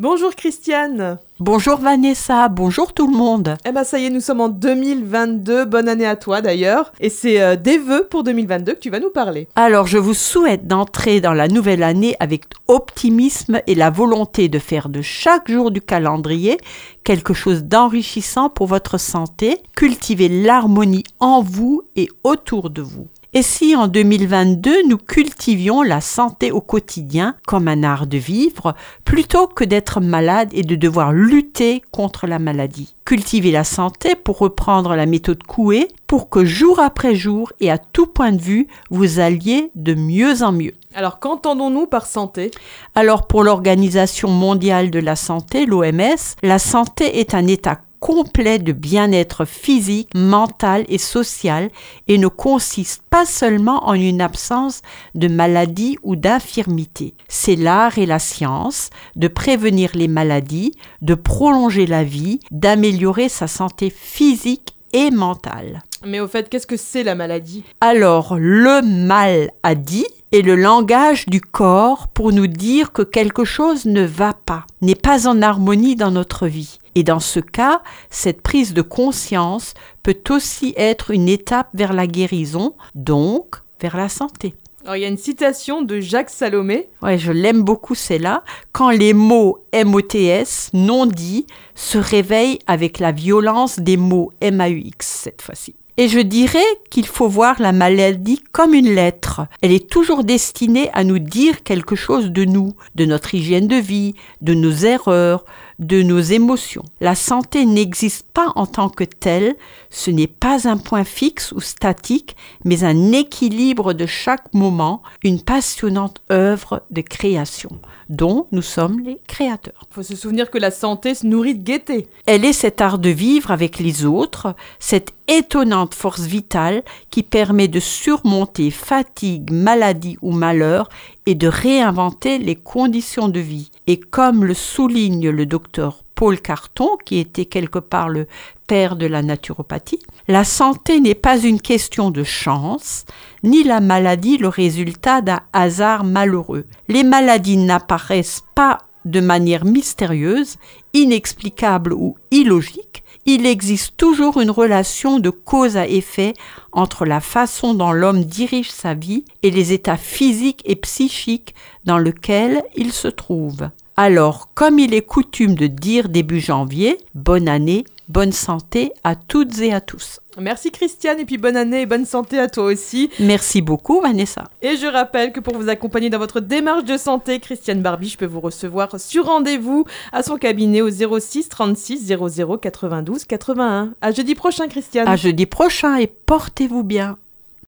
Bonjour Christiane. Bonjour Vanessa, bonjour tout le monde. Eh ben ça y est, nous sommes en 2022. Bonne année à toi d'ailleurs. Et c'est euh, des vœux pour 2022 que tu vas nous parler. Alors je vous souhaite d'entrer dans la nouvelle année avec optimisme et la volonté de faire de chaque jour du calendrier quelque chose d'enrichissant pour votre santé. Cultivez l'harmonie en vous et autour de vous. Et si en 2022 nous cultivions la santé au quotidien comme un art de vivre, plutôt que d'être malade et de devoir lutter contre la maladie? Cultiver la santé pour reprendre la méthode Coué, pour que jour après jour et à tout point de vue, vous alliez de mieux en mieux. Alors qu'entendons-nous par santé? Alors pour l'Organisation mondiale de la santé, l'OMS, la santé est un état complet de bien-être physique, mental et social et ne consiste pas seulement en une absence de maladie ou d'infirmité. C'est l'art et la science de prévenir les maladies, de prolonger la vie, d'améliorer sa santé physique et mentale. Mais au fait, qu'est-ce que c'est la maladie? Alors, le mal a dit est le langage du corps pour nous dire que quelque chose ne va pas, n'est pas en harmonie dans notre vie. Et dans ce cas, cette prise de conscience peut aussi être une étape vers la guérison, donc vers la santé. Alors, il y a une citation de Jacques Salomé. Ouais, je l'aime beaucoup celle-là. Quand les mots MOTS, non dits, se réveillent avec la violence des mots MAUX cette fois-ci. Et je dirais qu'il faut voir la maladie comme une lettre. Elle est toujours destinée à nous dire quelque chose de nous, de notre hygiène de vie, de nos erreurs, de nos émotions. La santé n'existe pas en tant que telle, ce n'est pas un point fixe ou statique, mais un équilibre de chaque moment, une passionnante œuvre de création dont nous sommes les créateurs. Il faut se souvenir que la santé se nourrit de gaieté. Elle est cet art de vivre avec les autres, cette étonnante force vitale qui permet de surmonter fatigue, maladie ou malheur et de réinventer les conditions de vie. Et comme le souligne le docteur Paul Carton, qui était quelque part le père de la naturopathie, la santé n'est pas une question de chance, ni la maladie le résultat d'un hasard malheureux. Les maladies n'apparaissent pas de manière mystérieuse, inexplicable ou illogique, il existe toujours une relation de cause à effet entre la façon dont l'homme dirige sa vie et les états physiques et psychiques dans lesquels il se trouve. Alors, comme il est coutume de dire début janvier, bonne année, bonne santé à toutes et à tous. Merci Christiane et puis bonne année et bonne santé à toi aussi. Merci beaucoup Vanessa. Et je rappelle que pour vous accompagner dans votre démarche de santé, Christiane Barbie, je peux vous recevoir sur rendez-vous à son cabinet au 06 36 00 92 81. À jeudi prochain Christiane. À jeudi prochain et portez-vous bien.